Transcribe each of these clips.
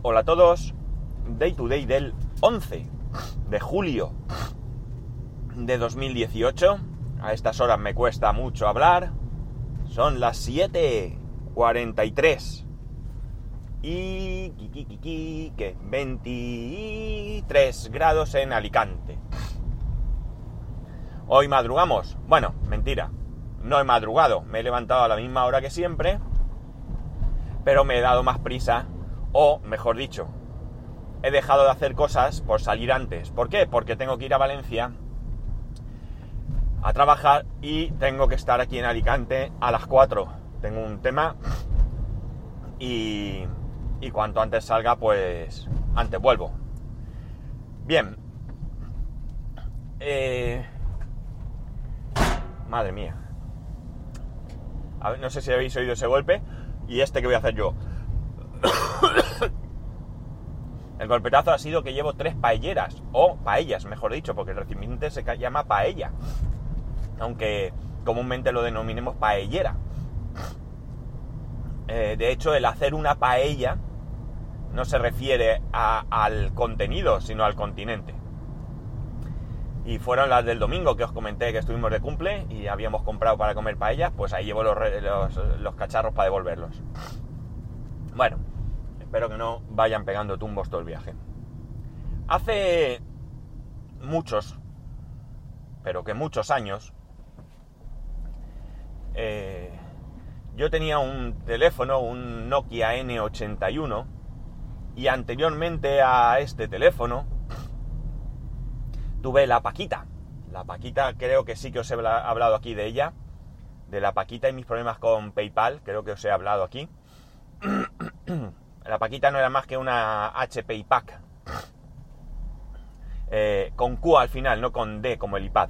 Hola a todos. Day to day del 11 de julio de 2018. A estas horas me cuesta mucho hablar. Son las 7.43. Y... que 23 grados en Alicante. Hoy madrugamos. Bueno, mentira. No he madrugado. Me he levantado a la misma hora que siempre. Pero me he dado más prisa. O, mejor dicho, he dejado de hacer cosas por salir antes. ¿Por qué? Porque tengo que ir a Valencia a trabajar y tengo que estar aquí en Alicante a las 4. Tengo un tema y, y cuanto antes salga, pues antes vuelvo. Bien. Eh, madre mía. No sé si habéis oído ese golpe y este que voy a hacer yo. El golpetazo ha sido que llevo tres paelleras, o paellas, mejor dicho, porque el recipiente se llama paella, aunque comúnmente lo denominemos paellera. Eh, de hecho, el hacer una paella no se refiere al contenido, sino al continente. Y fueron las del domingo que os comenté que estuvimos de cumple y habíamos comprado para comer paellas, pues ahí llevo los, cacharros para devolverlos. Bueno, espero que no vayan pegando tumbos todo el viaje. Hace muchos, pero que muchos años, eh, yo tenía un teléfono, un Nokia N81, y anteriormente a este teléfono tuve la Paquita. La Paquita creo que sí que os he hablado aquí de ella, de la Paquita y mis problemas con PayPal, creo que os he hablado aquí. La Paquita no era más que una HP Pack. Eh, con Q al final, no con D como el iPad.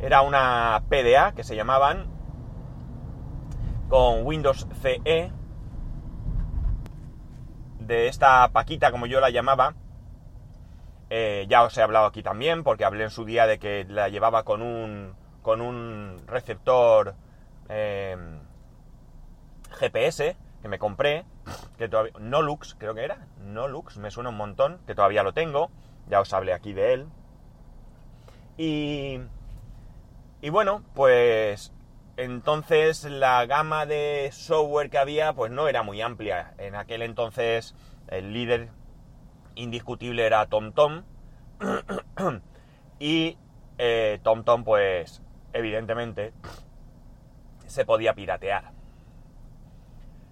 Era una PDA que se llamaban con Windows CE. De esta Paquita, como yo la llamaba, eh, ya os he hablado aquí también, porque hablé en su día de que la llevaba con un, con un receptor eh, GPS que me compré, que todavía, Nolux creo que era, Nolux, me suena un montón, que todavía lo tengo, ya os hablé aquí de él. Y, y bueno, pues entonces la gama de software que había pues no era muy amplia. En aquel entonces el líder indiscutible era TomTom y eh, TomTom pues evidentemente se podía piratear.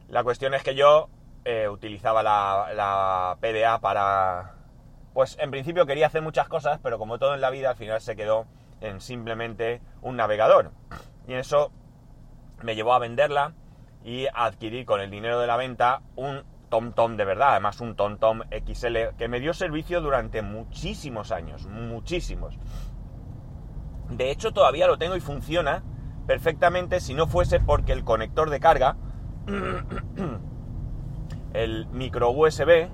La cuestión es que yo eh, utilizaba la, PDA para... Pues en principio quería hacer muchas cosas, pero como todo en la vida al final se quedó en simplemente un navegador. Y eso me llevó a venderla y a adquirir con el dinero de la venta un TomTom de verdad, además un TomTom XL que me dio servicio durante muchísimos años, muchísimos. De hecho todavía lo tengo y funciona perfectamente si no fuese porque el conector de carga el micro USB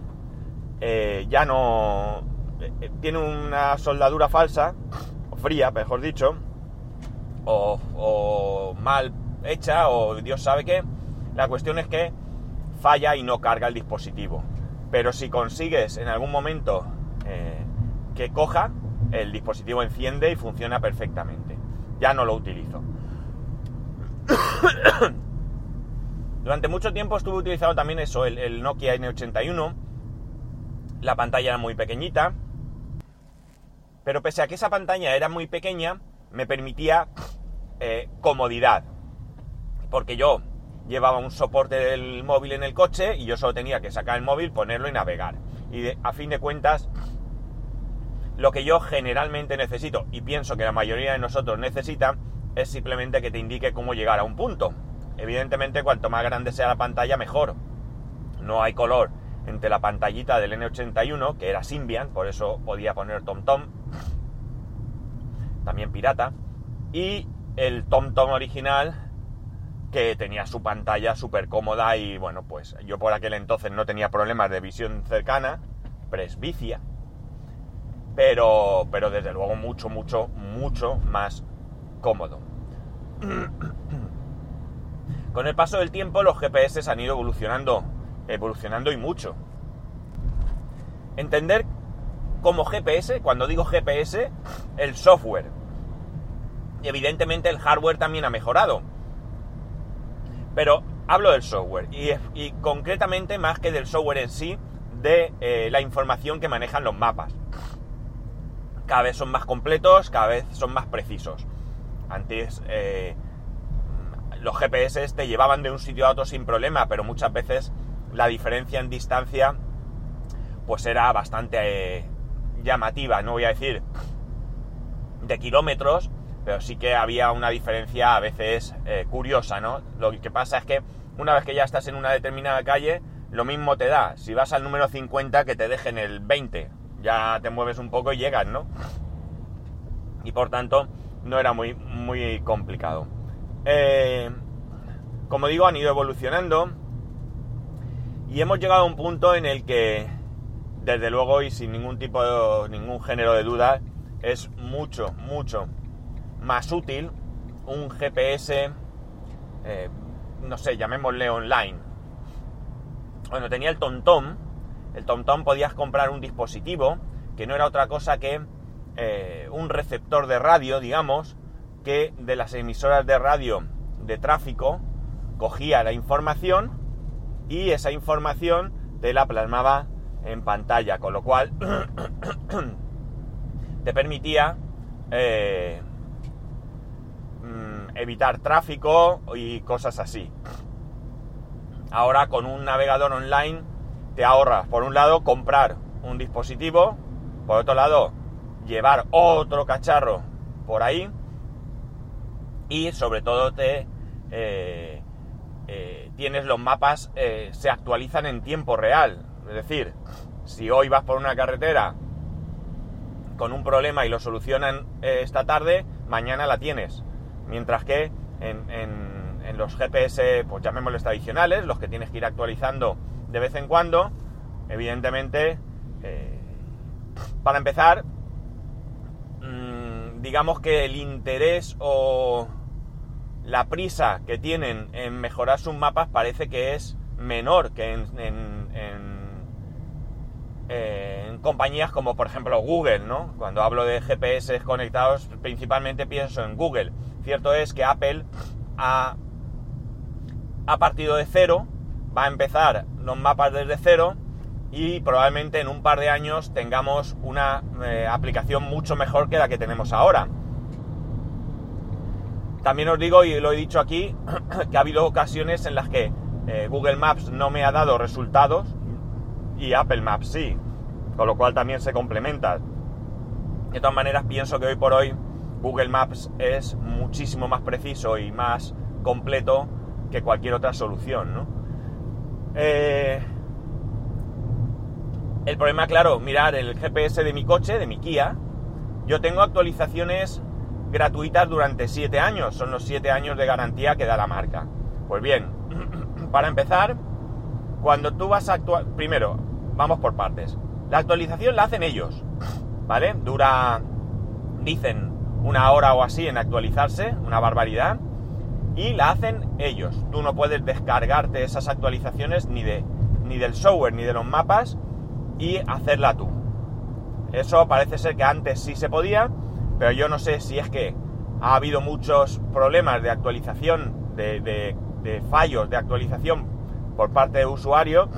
eh, ya no eh, tiene una soldadura falsa, o fría, mejor dicho, o, mal hecha, o Dios sabe qué. La cuestión es que falla y no carga el dispositivo. Pero si consigues en algún momento eh, que coja, el dispositivo enciende y funciona perfectamente. Ya no lo utilizo. Durante mucho tiempo estuve utilizando también eso, el, Nokia N81. La pantalla era muy pequeñita. Pero pese a que esa pantalla era muy pequeña, me permitía eh, comodidad. Porque yo llevaba un soporte del móvil en el coche y yo solo tenía que sacar el móvil, ponerlo y navegar. Y a fin de cuentas, lo que yo generalmente necesito, y pienso que la mayoría de nosotros necesita, es simplemente que te indique cómo llegar a un punto. Evidentemente, cuanto más grande sea la pantalla, mejor. No hay color entre la pantallita del N81, que era Symbian, por eso podía poner TomTom, también pirata, y el TomTom original, que tenía su pantalla súper cómoda y bueno, pues yo por aquel entonces no tenía problemas de visión cercana, presbicia, pero, pero desde luego mucho, mucho, mucho más cómodo. Con el paso del tiempo los GPS han ido evolucionando, evolucionando y mucho. entender como GPS, cuando digo GPS, el software. Y evidentemente el hardware también ha mejorado. Pero hablo del software y, concretamente más que del software en sí, de eh, la información que manejan los mapas. Cada vez son más completos, cada vez son más precisos. Antes eh, los GPS te llevaban de un sitio a otro sin problema, pero muchas veces la diferencia en distancia pues era bastante eh, llamativa, no voy a decir de kilómetros, pero sí que había una diferencia a veces eh, curiosa, ¿no? Lo que pasa es que una vez que ya estás en una determinada calle, lo mismo te da. Si vas al número 50, que te dejen el 20. Ya te mueves un poco y llegas, ¿no? Y por tanto, no era muy, muy complicado. Eh, como digo, han ido evolucionando. Y hemos llegado a un punto en el que, desde luego y sin ningún tipo de, ningún género de duda, es mucho, mucho más útil un GPS, eh, no sé, llamémosle online. Bueno, tenía el TomTom, el TomTom podías comprar un dispositivo que no era otra cosa que eh, un receptor de radio, digamos, que de las emisoras de radio de tráfico cogía la información y esa información te la plasmaba en pantalla, con lo cual te permitía eh, mm, evitar tráfico y cosas así. Ahora con un navegador online te ahorras, por un lado, comprar un dispositivo, por otro lado, llevar otro cacharro por ahí y sobre todo te eh, eh, tienes los mapas, eh, se actualizan en tiempo real. Es decir, si hoy vas por una carretera con un problema y lo solucionan esta tarde, mañana la tienes. Mientras que en, los GPS, pues llamémoslos tradicionales, los que tienes que ir actualizando de vez en cuando, evidentemente, para empezar, mm, digamos que el interés o la prisa que tienen en mejorar sus mapas parece que es menor que en, compañías como por ejemplo Google, ¿no? Cuando hablo de GPS conectados principalmente pienso en Google. Cierto es que Apple ha, partido de cero, va a empezar los mapas desde cero y probablemente en un par de años tengamos una eh, aplicación mucho mejor que la que tenemos ahora. También os digo, y lo he dicho aquí, que ha habido ocasiones en las que eh, Google Maps no me ha dado resultados y Apple Maps sí, con lo cual también se complementa. De todas maneras, pienso que hoy por hoy Google Maps es muchísimo más preciso y más completo que cualquier otra solución. Eh, el problema, claro, mirar el GPS de mi coche, de mi Kia, yo tengo actualizaciones gratuitas durante 7 años. Son los 7 años de garantía que da la marca. Pues bien, para empezar, cuando tú vas a actuar... Primero, vamos por partes. La actualización la hacen ellos, ¿vale? Dura, dicen, una hora o así en actualizarse, una barbaridad. Y la hacen ellos. Tú no puedes descargarte esas actualizaciones ni, de, ni del software ni de los mapas y hacerla tú. Eso parece ser que antes sí se podía, pero yo no sé si es que ha habido muchos problemas de actualización, de, fallos de actualización por parte de usuario,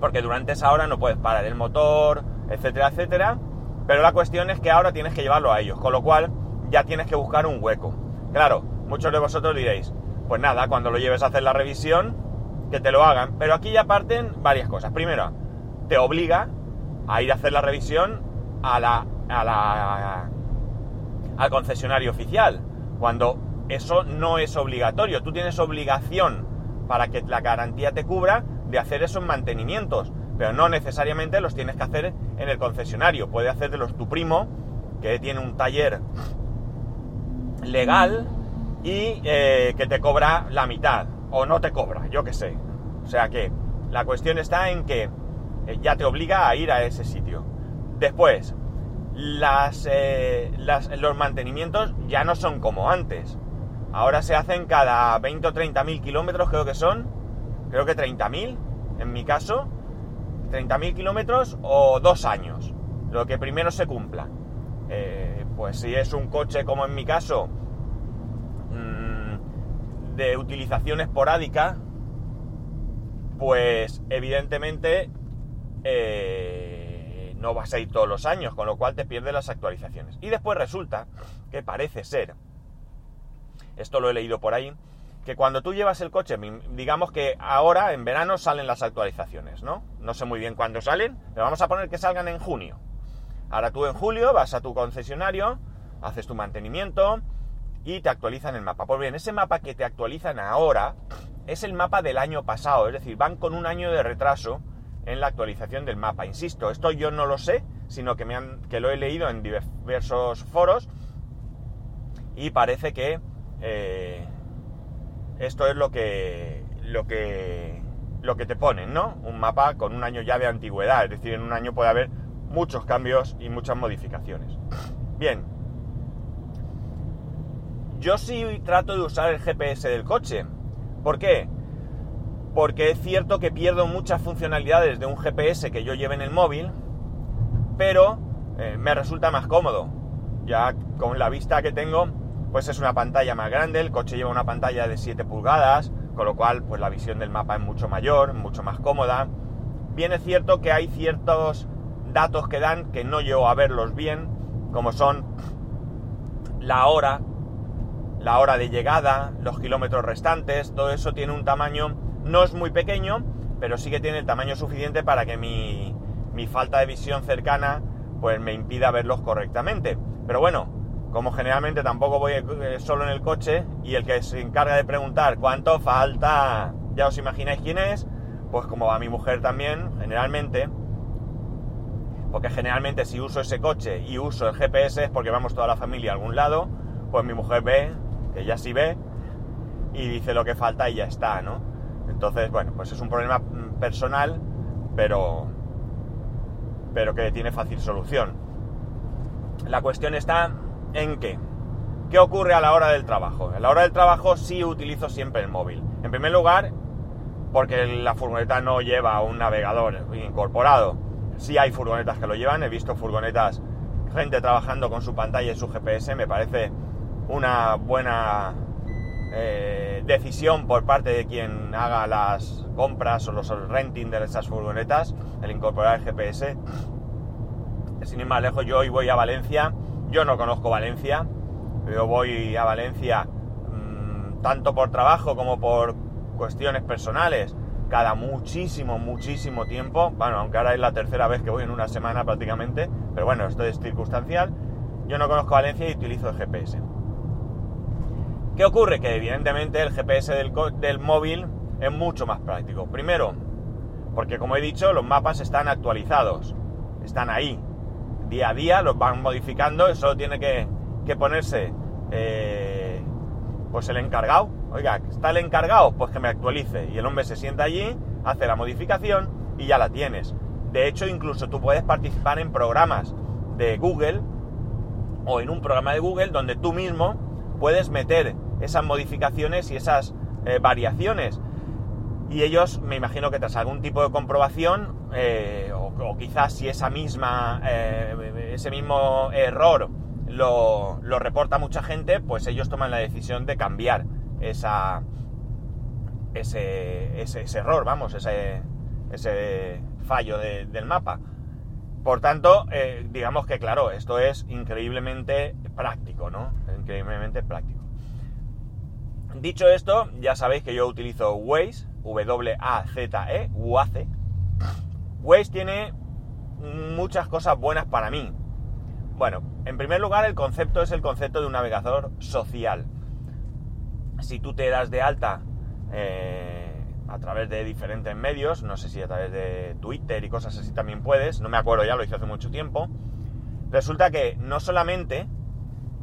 porque durante esa hora no puedes parar el motor, etcétera, etcétera. Pero la cuestión es que ahora tienes que llevarlo a ellos, con lo cual ya tienes que buscar un hueco. Claro, muchos de vosotros diréis, pues nada, cuando lo lleves a hacer la revisión, que te lo hagan. Pero aquí ya parten varias cosas. Primero, te obliga a ir a hacer la revisión a la, a la al concesionario oficial, cuando eso no es obligatorio. Tú tienes obligación para que la garantía te cubra de hacer esos mantenimientos, pero no necesariamente los tienes que hacer en el concesionario. Puede hacértelos tu primo, que tiene un taller legal y eh, que te cobra la mitad, o no te cobra, yo qué sé. O sea que la cuestión está en que eh, ya te obliga a ir a ese sitio. Después, eh, las, los mantenimientos ya no son como antes. Ahora se hacen cada 20 o 30 mil kilómetros, creo que son. Creo que 30 mil, en mi caso. 30.000 kilómetros o dos años, lo que primero se cumpla. Eh, pues si es un coche como en mi caso, mm, de utilización esporádica, pues evidentemente eh, no vas a ir todos los años, con lo cual te pierdes las actualizaciones. Y después resulta que parece ser, esto lo he leído por ahí, que cuando tú llevas el coche, digamos que ahora en verano salen las actualizaciones, ¿no? No sé muy bien cuándo salen, pero vamos a poner que salgan en junio. Ahora tú en julio vas a tu concesionario, haces tu mantenimiento y te actualizan el mapa. Pues bien, ese mapa que te actualizan ahora es el mapa del año pasado, es decir, van con un año de retraso en la actualización del mapa. Insisto, esto yo no lo sé, sino que, me han, que lo he leído en diversos foros y parece que eh, esto es lo que, lo que, lo que te ponen, ¿no? Un mapa con un año ya de antigüedad, es decir, en un año puede haber muchos cambios y muchas modificaciones. Bien, yo sí trato de usar el GPS del coche. ¿Por qué? Porque es cierto que pierdo muchas funcionalidades de un GPS que yo lleve en el móvil, pero eh, me resulta más cómodo. Ya con la vista que tengo, pues es una pantalla más grande, el coche lleva una pantalla de 7 pulgadas, con lo cual pues la visión del mapa es mucho mayor, mucho más cómoda. Bien es cierto que hay ciertos datos que dan que no llego a verlos bien, como son la hora, la hora de llegada, los kilómetros restantes, todo eso tiene un tamaño, no es muy pequeño, pero sí que tiene el tamaño suficiente para que mi, mi falta de visión cercana pues me impida verlos correctamente. Pero bueno, como generalmente tampoco voy eh, solo en el coche y el que se encarga de preguntar cuánto falta, ya os imagináis quién es, pues como va mi mujer también, generalmente, porque generalmente si uso ese coche y uso el GPS es porque vamos toda la familia a algún lado, pues mi mujer ve, que ya sí ve, y dice lo que falta y ya está, ¿no? Entonces, bueno, pues es un problema mm, personal, pero, pero que tiene fácil solución. La cuestión está en qué? ¿Qué ocurre a la hora del trabajo? A la hora del trabajo sí utilizo siempre el móvil. En primer lugar, porque la furgoneta no lleva un navegador incorporado. Sí hay furgonetas que lo llevan, he visto furgonetas, gente trabajando con su pantalla y su GPS, me parece una buena eh, decisión por parte de quien haga las compras o los renting de esas furgonetas, el incorporar el GPS. Sin ir más lejos, yo hoy voy a Valencia yo no conozco Valencia, yo voy a Valencia mmm, tanto por trabajo como por cuestiones personales cada muchísimo, muchísimo tiempo. Bueno, aunque ahora es la tercera vez que voy en una semana prácticamente, pero bueno, esto es circunstancial. Yo no conozco Valencia y utilizo el GPS. ¿Qué ocurre? Que evidentemente el GPS del, móvil es mucho más práctico. Primero, porque como he dicho, los mapas están actualizados, están ahí, día a día, los van modificando, eso tiene que, ponerse eh, pues el encargado. Oiga, ¿está el encargado? Pues que me actualice. Y el hombre se sienta allí, hace la modificación y ya la tienes. De hecho, incluso tú puedes participar en programas de Google o en un programa de Google donde tú mismo puedes meter esas modificaciones y esas eh, variaciones. Y ellos, me imagino que tras algún tipo de comprobación, eh, o, quizás si esa misma, eh, ese mismo error lo, reporta mucha gente, pues ellos toman la decisión de cambiar esa, ese, ese, error, vamos, ese, ese fallo del mapa. Por tanto, digamos que claro, esto es increíblemente práctico, ¿no? Increíblemente práctico. Dicho esto, ya sabéis que yo utilizo Waze, W-A-Z-E, WAZE, Waze tiene muchas cosas buenas para mí. Bueno, en primer lugar el concepto es el concepto de un navegador social. Si tú te das de alta eh, a través de diferentes medios, no sé si a través de Twitter y cosas así también puedes, no me acuerdo ya, lo hice hace mucho tiempo, resulta que no solamente,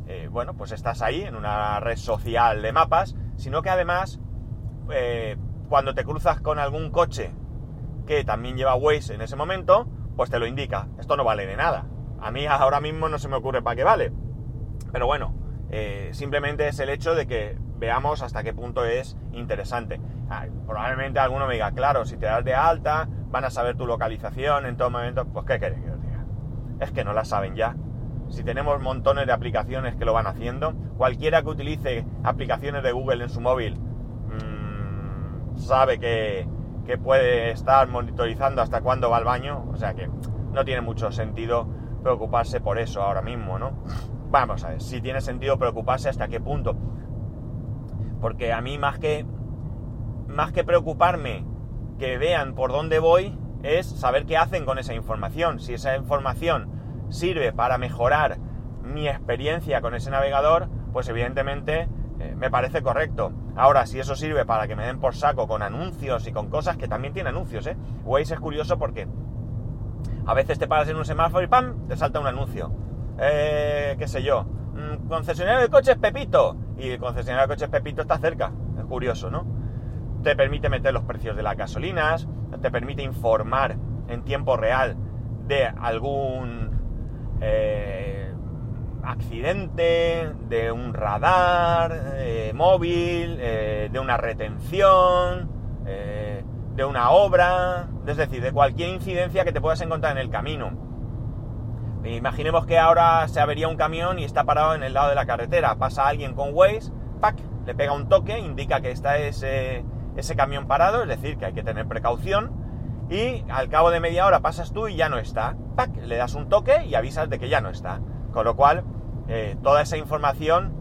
eh, bueno, pues estás ahí en una red social de mapas, sino que además, eh, cuando te cruzas con algún coche que también lleva Waze en ese momento, pues te lo indica. Esto no vale de nada. A mí ahora mismo no se me ocurre para qué vale. Pero bueno, eh, simplemente es el hecho de que veamos hasta qué punto es interesante. probablemente alguno me diga, claro, si te das de alta, van a saber tu localización en todo momento. Pues, ¿qué queréis que os diga? Es que no la saben ya. Si tenemos montones de aplicaciones que lo van haciendo, cualquiera que utilice aplicaciones de Google en su móvil mmm, sabe que, que puede estar monitorizando hasta cuándo va al baño. O sea que no tiene mucho sentido preocuparse por eso ahora mismo, ¿no? Vamos a ver, si tiene sentido preocuparse hasta qué punto. Porque a mí más que más que preocuparme que vean por dónde voy, es saber qué hacen con esa información. Si esa información sirve para mejorar mi experiencia con ese navegador, pues evidentemente eh, me parece correcto. Ahora, si eso sirve para que me den por saco con anuncios y con cosas que también tiene anuncios, ¿eh? Waze es curioso porque a veces te paras en un semáforo y ¡pam! te salta un anuncio. Eh, qué sé yo. Mm, concesionario de coches Pepito. Y el concesionario de coches Pepito está cerca. Es curioso, ¿no? Te permite meter los precios de las gasolinas, te permite informar en tiempo real de algún eh, accidente, de un radar eh, móvil, eh, de una retención, de una obra, es decir, de cualquier incidencia que te puedas encontrar en el camino. Imaginemos que ahora se avería un camión y está parado en el lado de la carretera. Pasa alguien con Waze, ¡pac! le pega un toque, indica que está ese, ese camión parado, es decir, que hay que tener precaución. Y al cabo de media hora pasas tú y ya no está. ¡Pac! Le das un toque y avisas de que ya no está. Con lo cual, eh, toda esa información,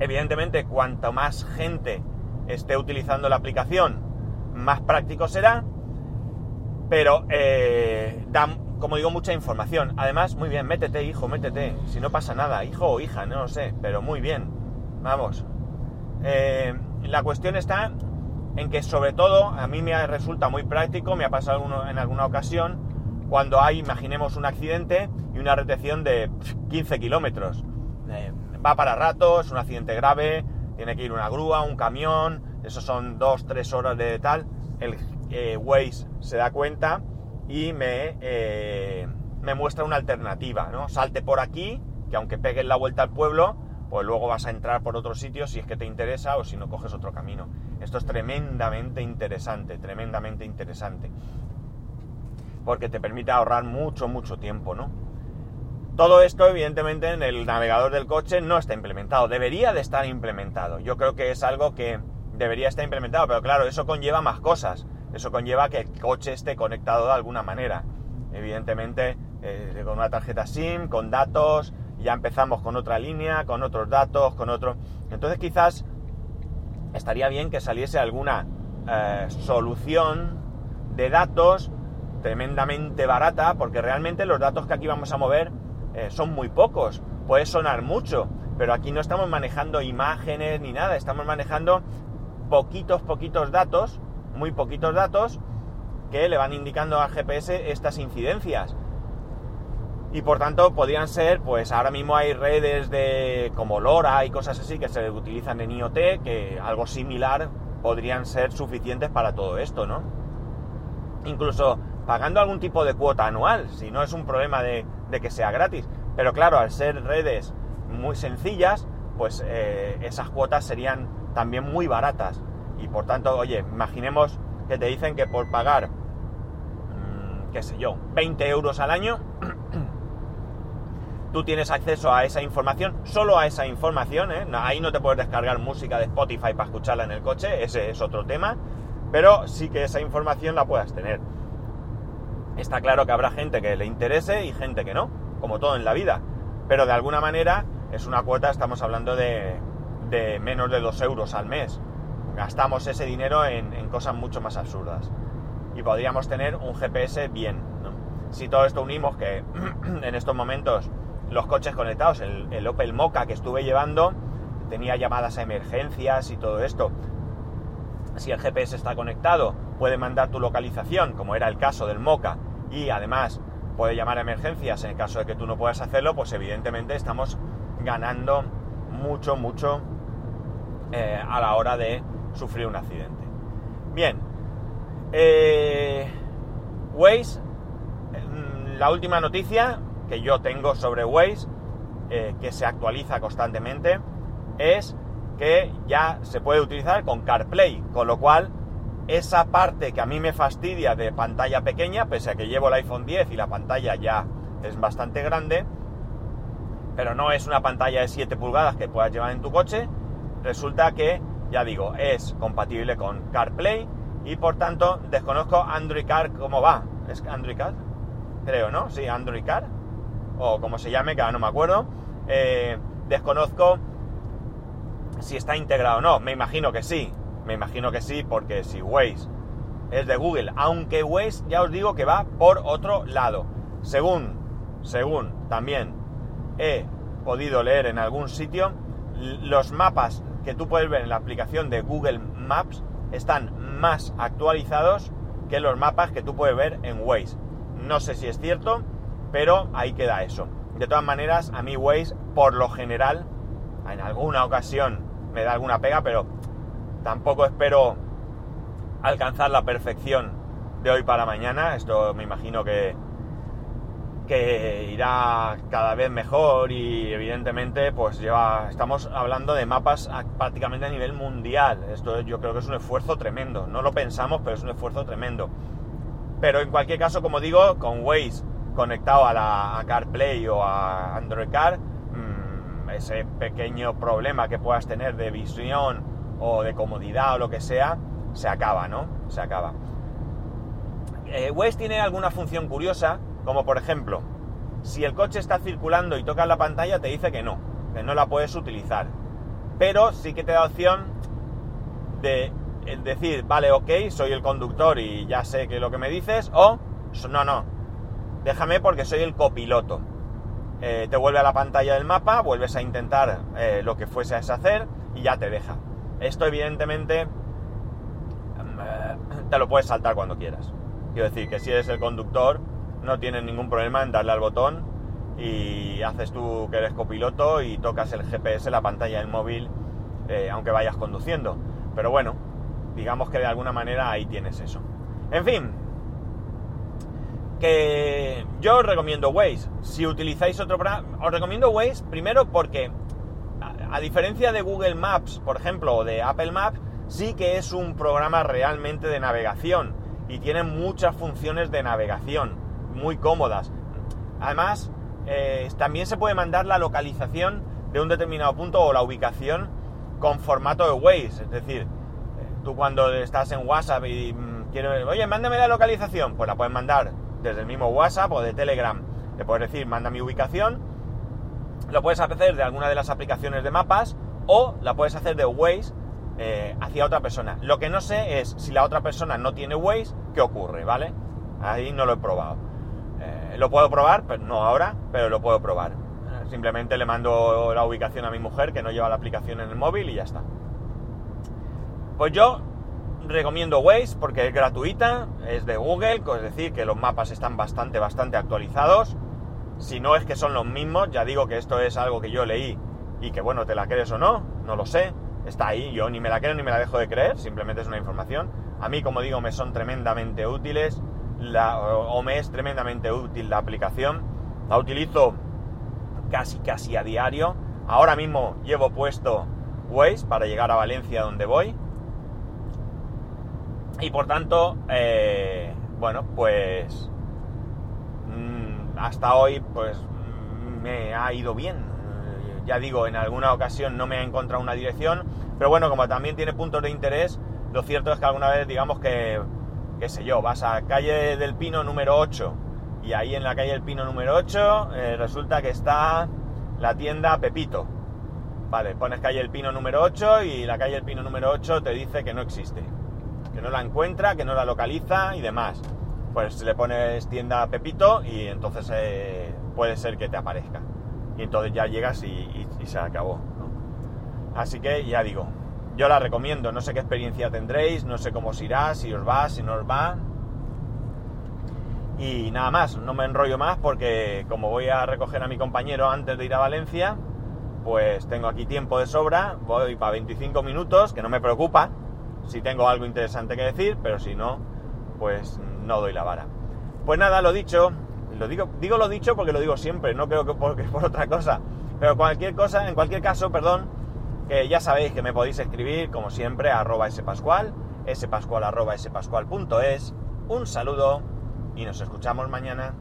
evidentemente, cuanto más gente esté utilizando la aplicación, más práctico será, pero eh, da, como digo, mucha información. Además, muy bien, métete, hijo, métete. Si no pasa nada, hijo o hija, no lo sé, pero muy bien. Vamos. Eh, la cuestión está en que, sobre todo, a mí me resulta muy práctico, me ha pasado en alguna ocasión, cuando hay, imaginemos, un accidente y una retención de 15 kilómetros. Eh, va para rato, es un accidente grave, tiene que ir una grúa, un camión, eso son dos, tres horas de tal, el eh, Waze se da cuenta y me, eh, me muestra una alternativa, ¿no? Salte por aquí, que aunque pegues la vuelta al pueblo, pues luego vas a entrar por otro sitio si es que te interesa o si no coges otro camino. Esto es tremendamente interesante, tremendamente interesante. Porque te permite ahorrar mucho, mucho tiempo, ¿no? Todo esto, evidentemente, en el navegador del coche no está implementado. Debería de estar implementado. Yo creo que es algo que debería estar implementado, pero claro, eso conlleva más cosas. Eso conlleva que el coche esté conectado de alguna manera. Evidentemente, eh, con una tarjeta SIM, con datos, ya empezamos con otra línea, con otros datos, con otro. Entonces, quizás estaría bien que saliese alguna eh, solución de datos tremendamente barata, porque realmente los datos que aquí vamos a mover eh, son muy pocos. Puede sonar mucho, pero aquí no estamos manejando imágenes ni nada, estamos manejando poquitos, poquitos datos, muy poquitos datos, que le van indicando al GPS estas incidencias. Y por tanto podrían ser, pues ahora mismo hay redes de como LoRa y cosas así que se utilizan en IoT, que algo similar podrían ser suficientes para todo esto, ¿no? Incluso pagando algún tipo de cuota anual, si no es un problema de, que sea gratis. Pero claro, al ser redes muy sencillas, pues eh, esas cuotas serían también muy baratas. Y por tanto, oye, imaginemos que te dicen que por pagar, mm, qué sé yo, 20 euros al año, tú tienes acceso a esa información, solo a esa información, ¿eh? ahí no te puedes descargar música de Spotify para escucharla en el coche, ese es otro tema, pero sí que esa información la puedas tener. Está claro que habrá gente que le interese y gente que no, como todo en la vida, pero de alguna manera es una cuota, estamos hablando de de menos de 2 euros al mes. Gastamos ese dinero en, cosas mucho más absurdas. Y podríamos tener un GPS bien. Si todo esto unimos que en estos momentos los coches conectados, el, Opel Mocha que estuve llevando, tenía llamadas a emergencias y todo esto. Si el GPS está conectado, puede mandar tu localización, como era el caso del Mocha, y además puede llamar a emergencias en el caso de que tú no puedas hacerlo, pues evidentemente estamos ganando mucho, mucho eh, a la hora de sufrir un accidente. Bien, eh, Waze, mm, la última noticia que yo tengo sobre Waze, eh, que se actualiza constantemente, es que ya se puede utilizar con CarPlay, con lo cual esa parte que a mí me fastidia de pantalla pequeña, pese a que llevo el iPhone 10 y la pantalla ya es bastante grande, pero no es una pantalla de 7 pulgadas que puedas llevar en tu coche, resulta que, ya digo, es compatible con CarPlay y por tanto desconozco Android Car cómo va. ¿Es Android Car? Creo, ¿no? Sí, Android Car. O como se llame, que ahora no me acuerdo. Eh, desconozco si está integrado o no. Me imagino que sí. Me imagino que sí, porque si Waze es de Google, aunque Waze ya os digo que va por otro lado. Según, según también he podido leer en algún sitio, los mapas que tú puedes ver en la aplicación de Google Maps están más actualizados que los mapas que tú puedes ver en Waze. No sé si es cierto, pero ahí queda eso. De todas maneras, a mí Waze, por lo general, en alguna ocasión me da alguna pega, pero tampoco espero alcanzar la perfección de hoy para mañana. Esto me imagino que, que irá cada vez mejor y evidentemente pues lleva, estamos hablando de mapas prácticamente a nivel mundial. Esto yo creo que es un esfuerzo tremendo. No lo pensamos, pero es un esfuerzo tremendo. Pero en cualquier caso, como digo, con Waze conectado a la CarPlay o a Android Car, mmm, ese pequeño problema que puedas tener de visión o de comodidad o lo que sea, se acaba, ¿no? Se acaba. Eh, Waze tiene alguna función curiosa, como por ejemplo, si el coche está circulando y tocas la pantalla, te dice que no, que no la puedes utilizar. Pero sí que te da opción de decir, vale, ok, soy el conductor y ya sé que lo que me dices, o no, no, déjame porque soy el copiloto. Eh, te vuelve a la pantalla del mapa, vuelves a intentar eh, lo que fuese a hacer y ya te deja. Esto evidentemente mm, eh, te lo puedes saltar cuando quieras. Quiero decir que si eres el conductor no tienes ningún problema en darle al botón y haces tú que eres copiloto y tocas el GPS, la pantalla del móvil, aunque vayas conduciendo. Pero bueno, digamos que de alguna manera ahí tienes eso. En fin, que yo os recomiendo Waze. Si utilizáis otro programa, os recomiendo Waze primero porque, a, diferencia de Google Maps, por ejemplo, o de Apple Maps, sí que es un programa realmente de navegación y tiene muchas funciones de navegación muy cómodas. Además, eh, también se puede mandar la localización de un determinado punto o la ubicación con formato de Waze. Es decir, eh, tú cuando estás en WhatsApp y mm, quieres, oye, mándame la localización, pues la puedes mandar desde el mismo WhatsApp o de Telegram. Le puedes decir, manda mi ubicación. Lo puedes hacer de alguna de las aplicaciones de mapas o la puedes hacer de Waze eh, hacia otra persona. Lo que no sé es si la otra persona no tiene Waze, ¿qué ocurre? ¿Vale? Ahí no lo he probado. Eh, lo puedo probar, pero no ahora, pero lo puedo probar. Simplemente le mando la ubicación a mi mujer que no lleva la aplicación en el móvil y ya está. Pues yo recomiendo Waze porque es gratuita, es de Google, es decir, que los mapas están bastante, bastante actualizados. Si no es que son los mismos, ya digo que esto es algo que yo leí y que bueno, te la crees o no, no lo sé. Está ahí, yo ni me la creo ni me la dejo de creer, simplemente es una información. A mí, como digo, me son tremendamente útiles la, o me es tremendamente útil la aplicación. La utilizo casi, casi a diario. Ahora mismo llevo puesto Waze para llegar a Valencia donde voy y por tanto, eh, bueno, pues mm, hasta hoy pues me ha ido bien. Ya digo, en alguna ocasión no me ha encontrado una dirección, pero bueno, como también tiene puntos de interés, lo cierto es que alguna vez digamos que, qué sé yo, vas a calle del Pino número 8 y ahí en la calle del Pino número 8 eh, resulta que está la tienda Pepito. Vale, pones calle del Pino número 8 y la calle del Pino número 8 te dice que no existe que no la encuentra, que no la localiza y demás. Pues le pones tienda Pepito y entonces eh, puede ser que te aparezca. Y entonces ya llegas y, se acabó. Así que ya digo, yo la recomiendo, no sé qué experiencia tendréis, no sé cómo os irá, si os va, si no os va. Y nada más, no me enrollo más porque como voy a recoger a mi compañero antes de ir a Valencia, pues tengo aquí tiempo de sobra, voy para 25 minutos, que no me preocupa, si tengo algo interesante que decir, pero si no, pues no doy la vara. Pues nada, lo dicho, lo digo, digo lo dicho porque lo digo siempre, no creo que porque por otra cosa. Pero cualquier cosa, en cualquier caso, perdón, que ya sabéis que me podéis escribir, como siempre, a arroba spascual, spascual.es. Un saludo y nos escuchamos mañana.